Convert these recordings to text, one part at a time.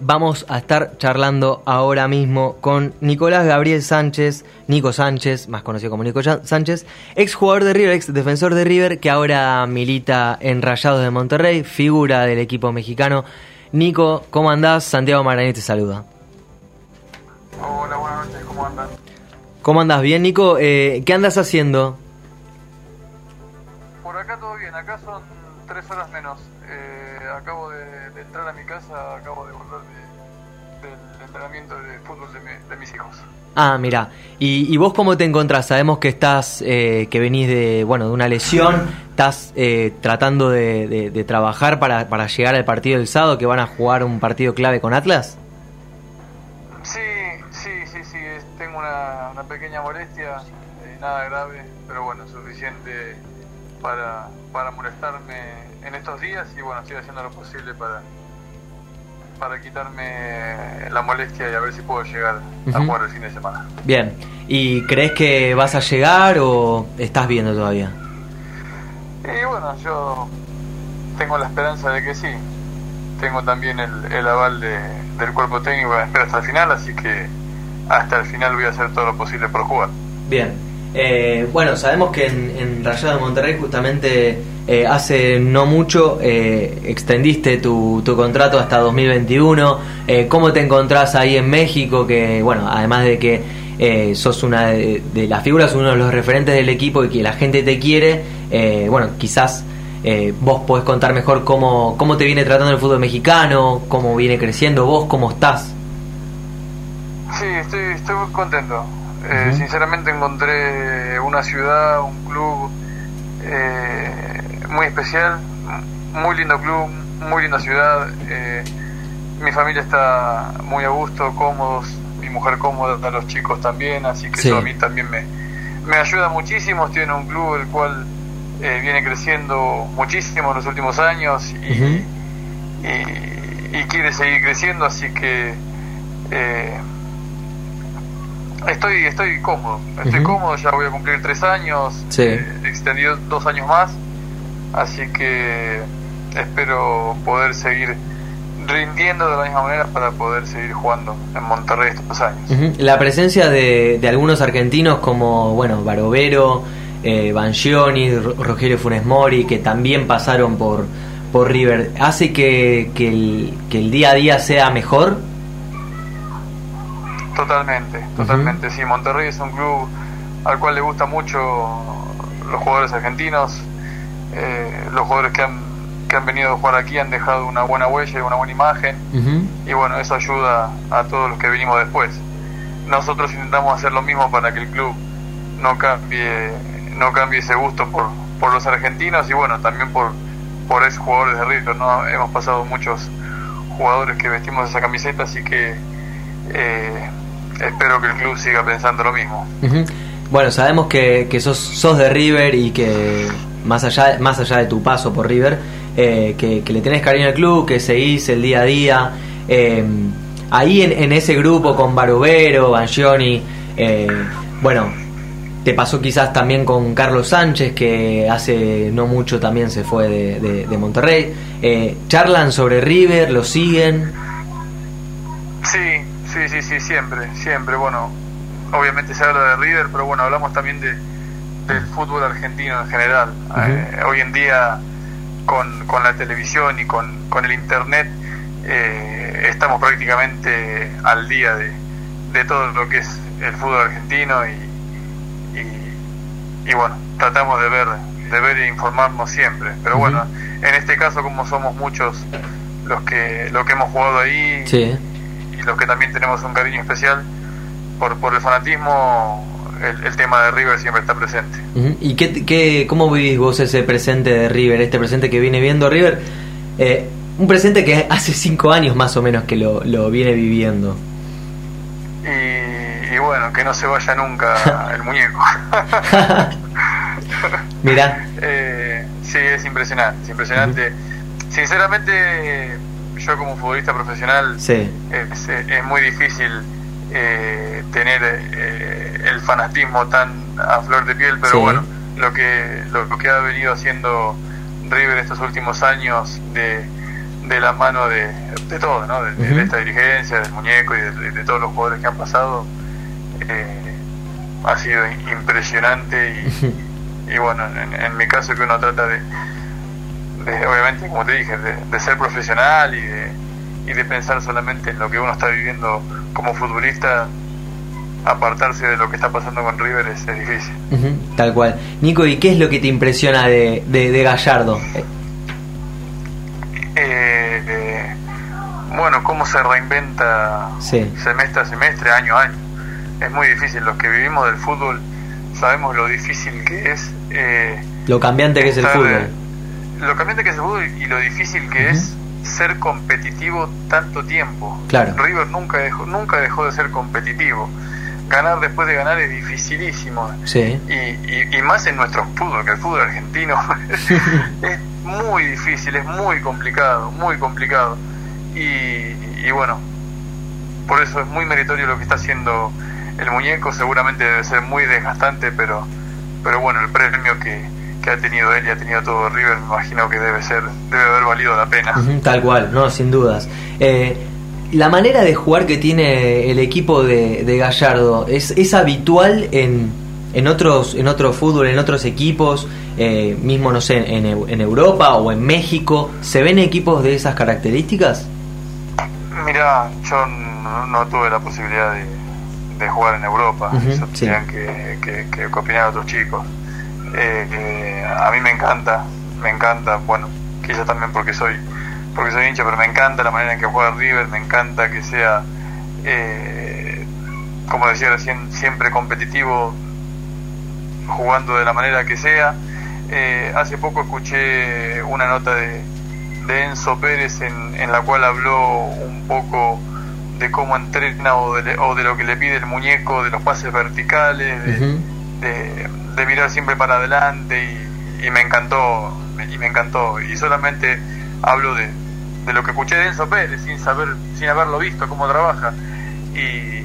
Vamos a estar charlando ahora mismo con Nicolás Gabriel Sánchez, Nico Sánchez, más conocido como Nico Sánchez, ex jugador de River, ex defensor de River, que ahora milita en Rayados de Monterrey, figura del equipo mexicano. Nico, ¿cómo andás? Santiago Maraní te saluda. Hola, buenas noches, ¿cómo andas? ¿Cómo andás? Bien, Nico. Eh, ¿Qué andas haciendo? Por acá todo bien, acá son tres horas menos. Eh, acabo de, entrar a mi casa, acabo de volver del entrenamiento de fútbol de, mis hijos. Ah, mira. ¿Y, vos cómo te encontrás? Sabemos que estás, eh, que venís de, bueno, de una lesión, estás eh, tratando de, trabajar para, para, llegar al partido del sábado, que van a jugar un partido clave con Atlas. Sí, sí, sí, sí. Tengo una, una pequeña molestia, nada grave, pero bueno, suficiente para, para molestarme en estos días y bueno, estoy haciendo lo posible para, para quitarme la molestia y a ver si puedo llegar a jugar el fin de semana. Bien, ¿y crees que vas a llegar o estás viendo todavía? Y bueno, yo tengo la esperanza de que sí. Tengo también el, el aval de, del cuerpo técnico a esperar hasta el final, así que hasta el final voy a hacer todo lo posible por jugar. Bien, eh, bueno, sabemos que en, en Rayado de Monterrey justamente eh, hace no mucho eh, extendiste tu, contrato hasta 2021. ¿Cómo te encontrás ahí en México? Que bueno, además de que sos una de, las figuras, uno de los referentes del equipo y que la gente te quiere, bueno, quizás vos podés contar mejor cómo, cómo te viene tratando el fútbol mexicano, cómo viene creciendo vos, cómo estás. Sí, estoy, estoy muy contento eh, sinceramente encontré una ciudad, un club eh, muy especial, muy lindo club, muy linda ciudad. Eh, mi familia está muy a gusto, cómodos, mi mujer cómoda, los chicos también, así que eso a mí también me, me ayuda muchísimo. Estoy en un club el cual viene creciendo muchísimo en los últimos años y, y, quiere seguir creciendo, así que Estoy, estoy cómodo, estoy cómodo, ya voy a cumplir tres años, sí. Eh, extendido dos años más, así que espero poder seguir rindiendo de la misma manera para poder seguir jugando en Monterrey estos años. La presencia de, algunos argentinos como, bueno, Barovero, eh, Bangioni, Rogelio Funes Mori, que también pasaron por, por River, ¿hace que, que, el, que el día a día sea mejor? Totalmente, totalmente. Sí, Monterrey es un club al cual le gusta mucho los jugadores argentinos. Eh, los jugadores que han, que han venido a jugar aquí han dejado una buena huella y una buena imagen. Y bueno, eso ayuda a todos los que venimos después. Nosotros intentamos hacer lo mismo para que el club no cambie, no cambie ese gusto por, por los argentinos y bueno, también por, por esos jugadores de River. ¿no? Hemos pasado muchos jugadores que vestimos esa camiseta, así que eh, espero que el club siga pensando lo mismo. Bueno, sabemos que, que sos, sos de River y que más allá, más allá de tu paso por River, eh, que, le tenés cariño al club, que seguís el día a día. Eh, ahí en, ese grupo con Barovero, Bangioni, eh, bueno, te pasó quizás también con Carlos Sánchez, que hace no mucho también se fue de, de Monterrey. ¿Charlan sobre River? ¿Lo siguen? Sí, Sí, sí, sí, siempre, siempre. Bueno, obviamente se habla de River, pero bueno, hablamos también de, del fútbol argentino en general. Eh, hoy en día, con, con, la televisión y con, con el internet, eh, estamos prácticamente al día de, de, todo lo que es el fútbol argentino y, y, bueno, tratamos de ver, de ver e informarnos siempre. Pero bueno, en este caso, como somos muchos los que, los que hemos jugado ahí, sí los que también tenemos un cariño especial por, por el fanatismo, el, tema de River siempre está presente. ¿Y qué, qué, cómo vivís vos ese presente de River, este presente que viene viendo River? Eh, un presente que hace cinco años más o menos que lo, lo viene viviendo. Y, bueno, que no se vaya nunca el muñeco. Mira. Eh, sí, es impresionante, es impresionante. Sinceramente yo como futbolista profesional es, muy difícil eh, tener eh, el fanatismo tan a flor de piel, pero bueno, lo que, lo, que ha venido haciendo River estos últimos años de, de la mano de, de todo, ¿no? de, esta dirigencia, del muñeco y de, todos los jugadores que han pasado. Eh, ha sido impresionante y, bueno, en, mi caso que uno trata de, obviamente, como te dije, de, ser profesional y de, y de pensar solamente en lo que uno está viviendo como futbolista, apartarse de lo que está pasando con River es, difícil. tal cual. Nico, ¿y qué es lo que te impresiona de, de, Gallardo? Eh, eh, bueno, cómo se reinventa semestre a semestre, año a año. Es muy difícil. Los que vivimos del fútbol sabemos lo difícil que es. Eh, lo cambiante que es el fútbol. Lo cambiante que es el fútbol y lo difícil que es ser competitivo tanto tiempo. Claro. River nunca dejó, nunca dejó de ser competitivo ganar después de ganar es dificilísimo. Sí. Y, y, más en nuestro fútbol, que el fútbol argentino es muy difícil, es muy complicado, muy complicado. Y, y, bueno, por eso es muy meritorio lo que está haciendo el muñeco, seguramente debe ser muy desgastante, pero, pero bueno, el premio que, que ha tenido él y ha tenido todo River, me imagino que debe ser, debe haber valido la pena. Tal cual, no, sin dudas. Eh, la manera de jugar que tiene el equipo de, Gallardo es, es habitual en, en otros en otro fútbol, en otros equipos, eh, mismo no sé, en, en, Europa o en México, ¿se ven equipos de esas características? Mira, yo no, tuve la posibilidad de, jugar en Europa, eso que, que, opinar otros chicos. Eh, a mí me encanta, me encanta, bueno, quizá también porque soy porque soy hincha, pero me encanta la manera en que juega River, me encanta que sea, eh, como decía recién, siempre competitivo, jugando de la manera que sea. Eh, hace poco escuché una nota de, Enzo Pérez en, en, la cual habló un poco de cómo entrena o de, o de, lo que le pide el muñeco, de los pases verticales, de, de, mirar siempre para adelante y, y me encantó, y me encantó. Y solamente hablo de, de lo que escuché de Enzo Pérez sin saber, sin haberlo visto cómo trabaja. Y,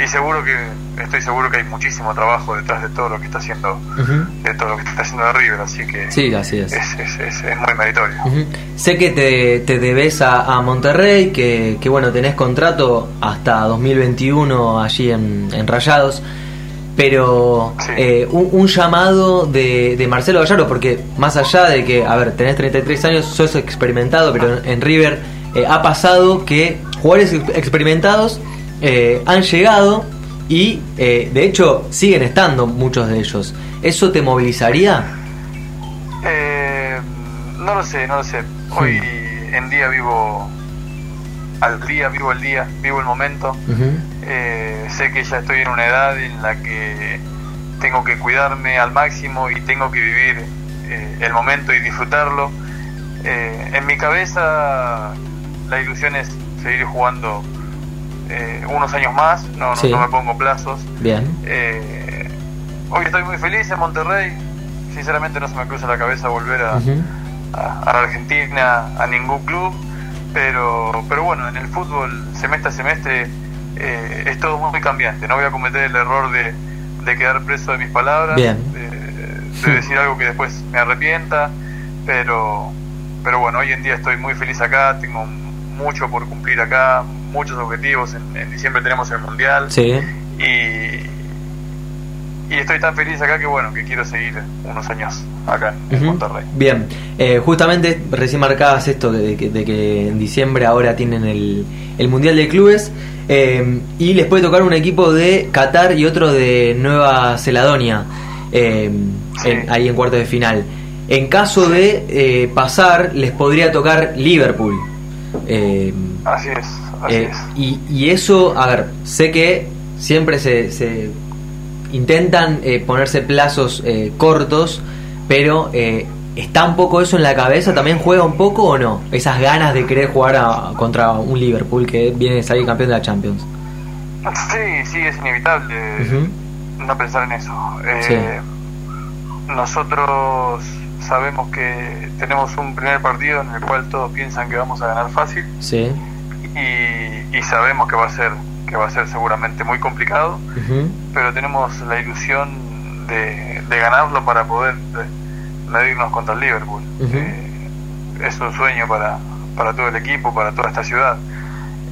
y seguro que estoy seguro que hay muchísimo trabajo detrás de todo lo que está haciendo de todo lo que está haciendo de River así que sí así es. es, muy meritorio. Sé que te, te debes a, Monterrey que, que, bueno tenés contrato hasta 2021 allí en, en Rayados pero eh, un, llamado de, Marcelo Gallardo, porque más allá de que, a ver, tenés 33 años, sos experimentado, pero en, River eh, ha pasado que jugadores experimentados eh, han llegado y de hecho siguen estando muchos de ellos. ¿Eso te movilizaría? no lo sé, no lo sé. Hoy en día vivo al día, vivo el día, vivo el momento. Sé que ya estoy en una edad en la que tengo que cuidarme al máximo y tengo que vivir eh, el momento y disfrutarlo. Eh, en mi cabeza la ilusión es seguir jugando unos años más, no, no, me pongo plazos. Bien. hoy estoy muy feliz en Monterrey, sinceramente no se me cruza la cabeza volver a, a, a Argentina, a ningún club pero, pero bueno, en el fútbol semestre a semestre eh, es todo muy cambiante. No voy a cometer el error de, quedar preso de mis palabras, de, decir algo que después me arrepienta, pero, pero bueno, hoy en día estoy muy feliz acá, tengo mucho por cumplir acá, muchos objetivos. En, diciembre tenemos el Mundial. Y, y estoy tan feliz acá que bueno, que quiero seguir unos años acá en Monterrey. Bien, eh, justamente recién marcabas esto de que, en diciembre ahora tienen el, el Mundial de Clubes eh, y les puede tocar un equipo de Qatar y otro de Nueva Celadonia eh, ahí en cuarto de final. En caso de pasar, les podría tocar Liverpool. así es, así es. Y, y, eso, a ver, sé que siempre se, se intentan eh, ponerse plazos eh, cortos, pero eh, ¿está un poco eso en la cabeza? ¿También juega un poco o no? Esas ganas de querer jugar contra un Liverpool que viene a salir campeón de la Champions. Sí, sí, es inevitable no pensar en eso. Nosotros sabemos que tenemos un primer partido en el cual todos piensan que vamos a ganar fácil. Sí. y sabemos que va a ser que va a ser seguramente muy complicado, pero tenemos la ilusión de, ganarlo para poder medirnos contra el Liverpool. Eh, es un sueño para, para todo el equipo, para toda esta ciudad.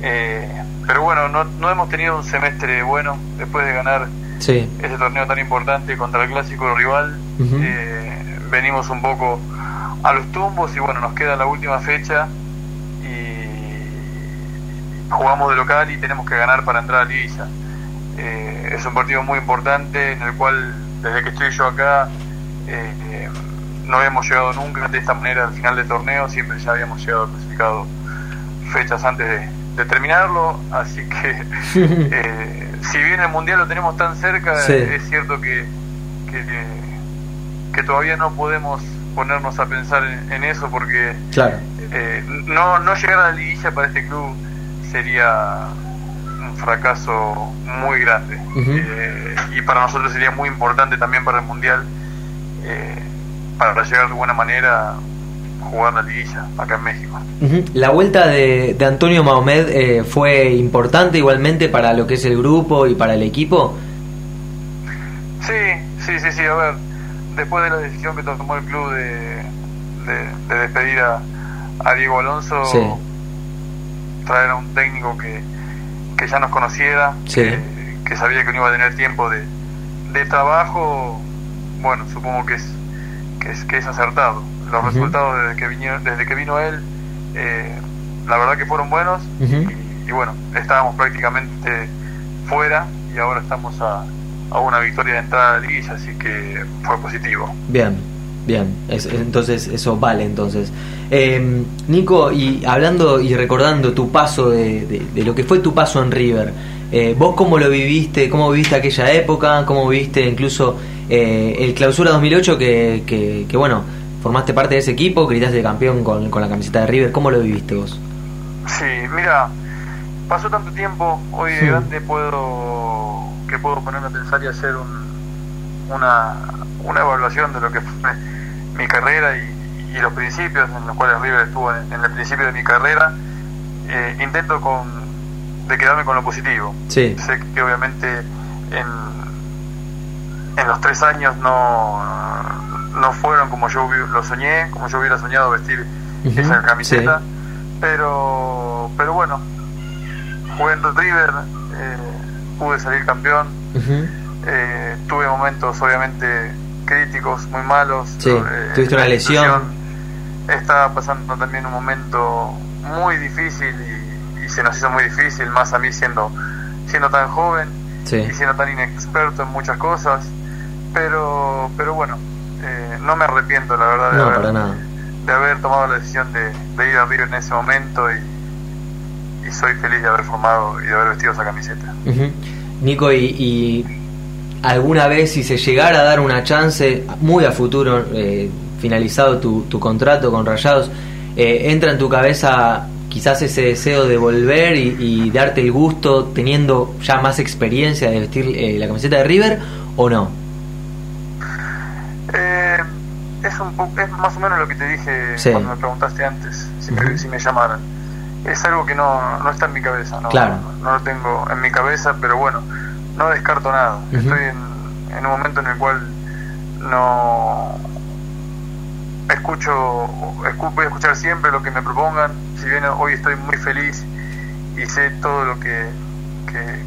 Eh, pero bueno, no, no, hemos tenido un semestre bueno después de ganar ese torneo tan importante contra el clásico rival. Eh, venimos un poco a los tumbos y bueno, nos queda la última fecha y jugamos de local y tenemos que ganar para entrar a Liguilla. Eh, es un partido muy importante en el cual desde que estoy yo acá eh, no habíamos llegado nunca de esta manera al final del torneo, siempre ya habíamos llegado clasificado fechas antes de, terminarlo, así que eh, si bien el Mundial lo tenemos tan cerca, es cierto que, que, todavía no podemos ponernos a pensar en, eso porque eh, no, no llegar a la liguilla para este club sería un fracaso muy grande eh, y para nosotros sería muy importante también para el Mundial para llegar de buena manera jugar la liguilla acá en México. La vuelta de, Antonio Mahomed eh, fue importante igualmente para lo que es el grupo y para el equipo. Sí, sí, sí, sí. A ver, después de la decisión que tomó el club de, de, despedir a, Diego Alonso, traer a un técnico que, que ya nos conociera, que, sabía que no iba a tener tiempo de, de trabajo, bueno, supongo que es, que es, que es acertado. Los resultados desde que, vino, desde que vino él, eh, la verdad que fueron buenos y, bueno, estábamos prácticamente fuera y ahora estamos a, a una victoria de entrada de liguilla, así que fue positivo. Bien, bien, entonces eso vale entonces. Eh, Nico, y hablando y recordando tu paso de, de, lo que fue tu paso en River, eh, ¿vos cómo lo viviste? ¿Cómo viviste aquella época? ¿Cómo viviste incluso el clausura 2008 que, que, que bueno, formaste parte de ese equipo, gritaste de campeón con, la camiseta de River, ¿cómo lo viviste vos? Sí, mira, pasó tanto tiempo, hoy de grande puedo, que puedo ponerme a pensar y hacer una, una evaluación de lo que fue mi carrera y, los principios en los cuales River estuvo en, el principio de mi carrera, eh, intento con, de quedarme con lo positivo. Sí. Sé que obviamente en, en los tres años no no fueron como yo lo soñé, como yo hubiera soñado vestir esa camiseta, pero pero bueno, jugando River, eh, pude salir campeón, eh, tuve momentos obviamente críticos, muy malos, eh, tuviste una lesión. Estaba pasando también un momento muy difícil y, se nos hizo muy difícil, más a mí siendo, siendo tan joven y siendo tan inexperto en muchas cosas, pero, pero bueno, eh, no me arrepiento, la verdad, de, haber, de haber tomado la decisión de, ir a River en ese momento y, soy feliz de haber formado y de haber vestido esa camiseta. Nico, y, alguna vez si se llegara a dar una chance muy a futuro, eh, finalizado tu, tu, contrato con Rayados, eh, entra en tu cabeza quizás ese deseo de volver y, darte el gusto teniendo ya más experiencia de vestir la camiseta de River o no? es, un es más o menos lo que te dije cuando me preguntaste antes, si, me, si me llamaran. Es algo que no, no está en mi cabeza, no, no, lo tengo en mi cabeza, pero bueno, no descarto nada. Estoy en, en un momento en el cual no escucho, voy a escuchar siempre lo que me propongan. Si bien hoy estoy muy feliz y sé todo lo que,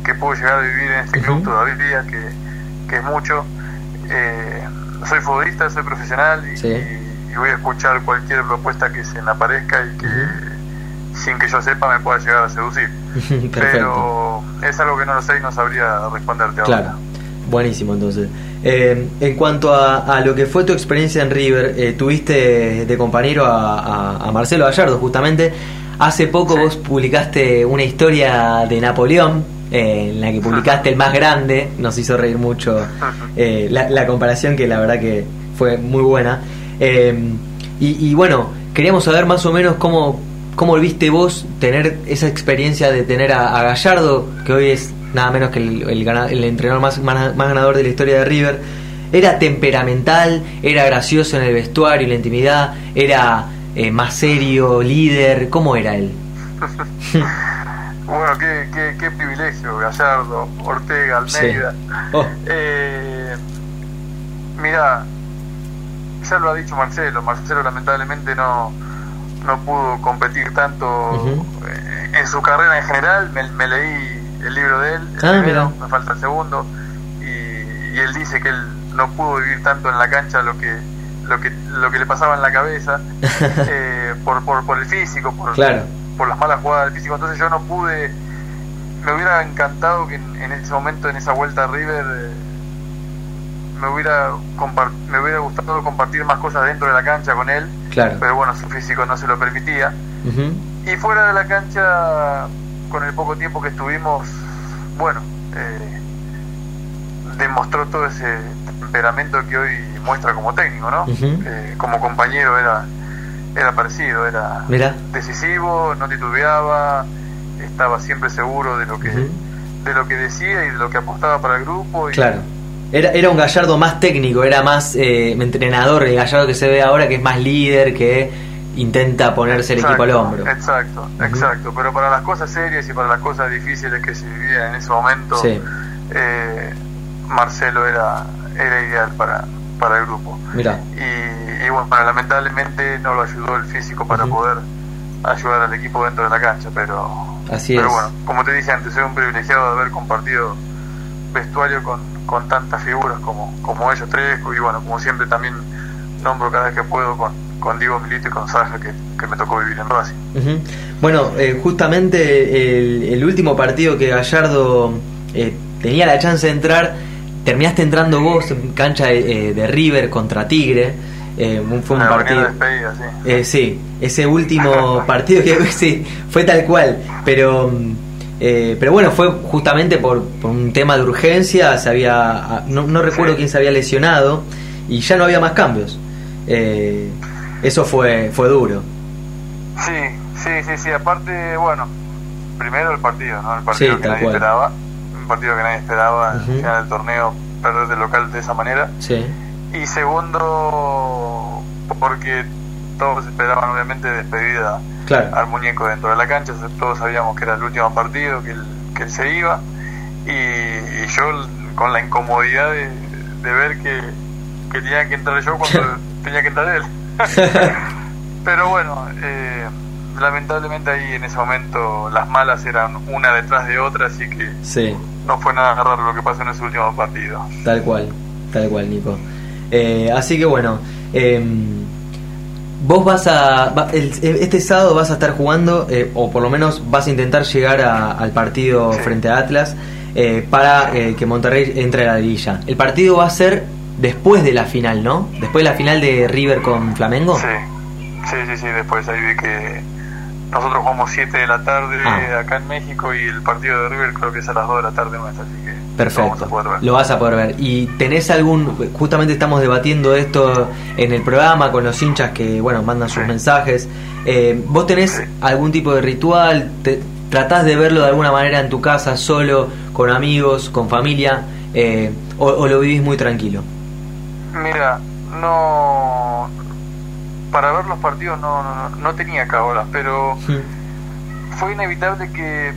que, puedo llegar a vivir en este club todavía, que, que es mucho. Eh, soy futbolista, soy profesional y, voy a escuchar cualquier propuesta que se me aparezca y que sin que yo sepa me pueda llegar a seducir. Pero es algo que no lo sé y no sabría responderte claro. ahora. Buenísimo, entonces. Eh, en cuanto a, lo que fue tu experiencia en River, eh, tuviste de compañero a, Marcelo Gallardo, justamente. Hace poco vos publicaste una historia de Napoleón, eh, en la que publicaste el más grande, nos hizo reír mucho la, comparación que la verdad que fue muy buena. Y, bueno, queríamos saber más o menos cómo, cómo viste vos tener esa experiencia de tener a, Gallardo, que hoy es nada menos que el, el, entrenador más, más, ganador de la historia de River. Era temperamental, era gracioso en el vestuario, en la intimidad, era más serio, líder, ¿cómo era él? Bueno, qué, qué, privilegio, Gallardo, Ortega, Almeida. Oh. Eh, mira, ya lo ha dicho Marcelo, Marcelo lamentablemente no, no pudo competir tanto eh, en su carrera en general. Me, leí el libro de él, ah, me falta el segundo, y, él dice que él no pudo vivir tanto en la cancha lo que lo que lo que le pasaba en la cabeza eh, por, por, por el físico, por, por las malas jugadas del físico. Entonces yo no pude, me hubiera encantado que en, ese momento, en esa vuelta a River, eh, me hubiera me hubiera gustado compartir más cosas dentro de la cancha con él, claro. pero bueno, su físico no se lo permitía. Y fuera de la cancha, con el poco tiempo que estuvimos, bueno, eh, demostró todo ese temperamento que hoy muestra como técnico, ¿no? Eh, como compañero era era parecido, era decisivo, no titubeaba, estaba siempre seguro de lo que de lo que decía y de lo que apostaba para el grupo. Y, claro. Era, era un Gallardo más técnico, era más eh, entrenador, el Gallardo que se ve ahora que es más líder, que intenta ponerse el equipo al hombro. Exacto, exacto. Pero para las cosas serias y para las cosas difíciles que se vivían en ese momento, eh, Marcelo era, era ideal para, para el grupo. Mira. Y, bueno, lamentablemente no lo ayudó el físico para poder ayudar al equipo dentro de la cancha, pero, Así pero bueno, como te dije antes, soy un privilegiado de haber compartido vestuario con, con tantas figuras como, como ellos tres, y bueno, como siempre también nombro cada vez que puedo con, con Diego Milito y con Saja, que, me tocó vivir en Racing. Bueno, eh, justamente el, último partido que Gallardo eh, tenía la chance de entrar, terminaste entrando vos en cancha de, eh, River contra Tigre. fue un partido. sí. sí, ese último partido que sí, fue tal cual, pero eh, pero bueno, fue justamente por, un tema de urgencia, se había, ah, no, no recuerdo quién se había lesionado y ya no había más cambios. Eh, eso fue, fue duro. Sí, sí, sí, sí, aparte, bueno, primero el partido, ¿no? El partido que nadie esperaba, un partido que nadie esperaba al final del torneo, perder de local de esa manera. Sí. Y segundo, porque todos esperaban obviamente despedida al muñeco dentro de la cancha, todos sabíamos que era el último partido, que él, que se iba, y, yo con la incomodidad de, ver que, tenía que entrar yo cuando tenía que entrar él. Pero bueno, eh, lamentablemente ahí en ese momento las malas eran una detrás de otra, así que no fue nada raro lo que pasó en ese último partido. Tal cual, tal cual, Nico. Eh, así que bueno, eh, Vos vas a. este sábado vas a estar jugando, eh, o por lo menos vas a intentar llegar al partido frente a Atlas eh, para eh, que Monterrey entre a la liguilla. El partido va a ser después de la final, ¿no? Después de la final de River con Flamengo. Sí, sí, sí, sí. Después ahí vi que nosotros jugamos 7 de la tarde ah. acá en México y el partido de River creo que es a las 2 de la tarde nuestra, así que Perfecto, lo vas a poder ver. ¿Y tenés algún, justamente estamos debatiendo esto en el programa con los hinchas que, bueno, mandan sus mensajes, eh, ¿vos tenés algún tipo de ritual? Te, ¿Tratás de verlo de alguna manera en tu casa, solo, con amigos, con familia, eh, o, lo vivís muy tranquilo? Mira, no para ver los partidos no, no, tenía cabolas, pero fue inevitable que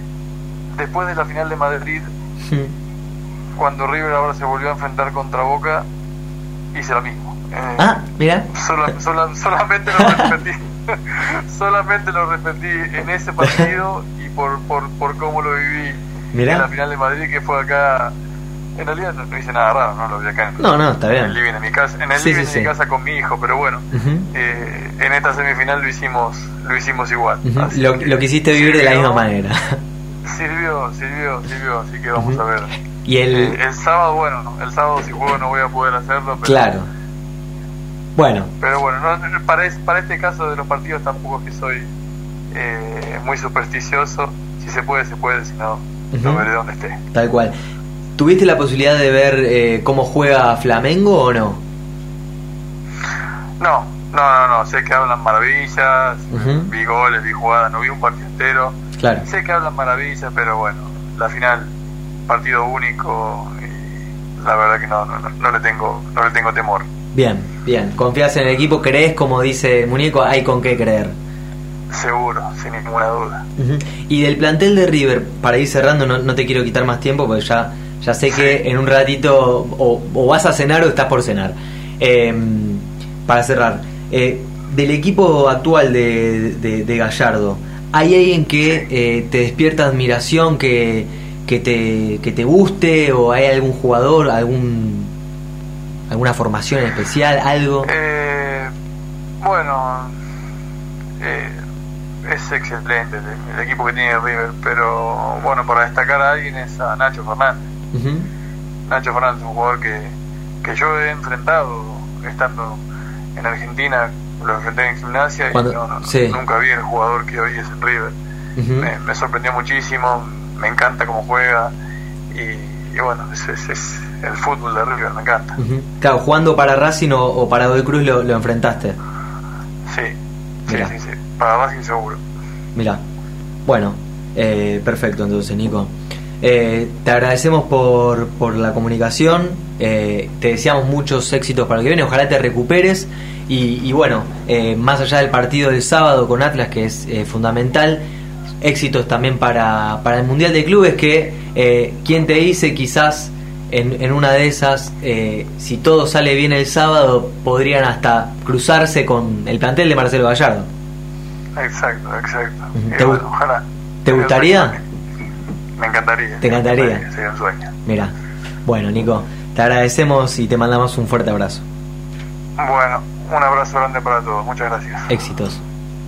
después de la final de Madrid, cuando River ahora se volvió a enfrentar contra Boca, hice lo mismo. Eh, ah, mira. solamente lo repetí. solamente lo repetí en ese partido y por, por, por cómo lo viví en la final de Madrid, que fue acá en realidad no, hice nada raro, ¿no? Lo vi acá en, no, no, está bien. el living de mi casa, en el living de mi casa con mi hijo, pero bueno, eh, en esta semifinal lo hicimos, lo hicimos igual. lo, lo quisiste vivir de la misma manera. Sirvió, sirvió, sirvió, así que vamos a ver. Y el... Eh, el sábado, bueno, el sábado si juego no voy a poder hacerlo, pero... Claro. Bueno. Pero bueno, para, para este caso de los partidos tampoco es que soy eh, muy supersticioso. Si se puede, se puede, si no, no veré dónde esté. Tal cual. ¿Tuviste la posibilidad de ver eh, cómo juega Flamengo o no? No, no, no, no. Sé que hablan maravillas, vi goles, vi jugadas, no vi un partido entero. Claro. Sé que hablan maravillas, pero bueno, la final, partido único, y la verdad que no, no, no, le tengo, no le tengo temor. Bien, bien. ¿Confías en el equipo? ¿Crees, como dice Muñeco, hay con qué creer? Seguro, sin ninguna duda. Y del plantel de River, para ir cerrando, no, no te quiero quitar más tiempo porque ya ya sé que en un ratito o, vas a cenar o estás por cenar. Em, para cerrar, eh, del equipo actual de, de, Gallardo, ¿hay alguien que eh, te despierta admiración, que, que, te, que te guste, o hay algún jugador, algún alguna formación especial, algo? Eh, bueno, eh, es excelente el, equipo que tiene River, pero bueno, para destacar a alguien es a Nacho Fernández. Nacho Fernández es un jugador que, que yo he enfrentado estando en Argentina, lo enfrenté en gimnasia y nunca vi el jugador que hoy es en River. me, sorprendió muchísimo, me encanta cómo juega y, bueno, es, es, el fútbol de River, me encanta. Claro, jugando para Racing o, para Godoy Cruz lo, lo enfrentaste. Sí, sí, sí, sí, para Racing seguro. Mira, bueno, eh, perfecto entonces, Nico. Eh, te agradecemos por, por la comunicación, eh, te deseamos muchos éxitos para el que viene, ojalá te recuperes y, bueno, eh, más allá del partido del sábado con Atlas, que es fundamental, éxitos también para, para, el Mundial de Clubes, que quien te dice quizás en, en una de esas, si todo sale bien el sábado, podrían hasta cruzarse con el plantel de Marcelo Gallardo. Exacto, exacto. ojalá. ¿Te gustaría? Me encantaría. ¿Te encantaría? Sería un sueño. Mira, bueno, Nico, te agradecemos y te mandamos un fuerte abrazo. Bueno, un abrazo grande para todos. Muchas gracias. Éxitos.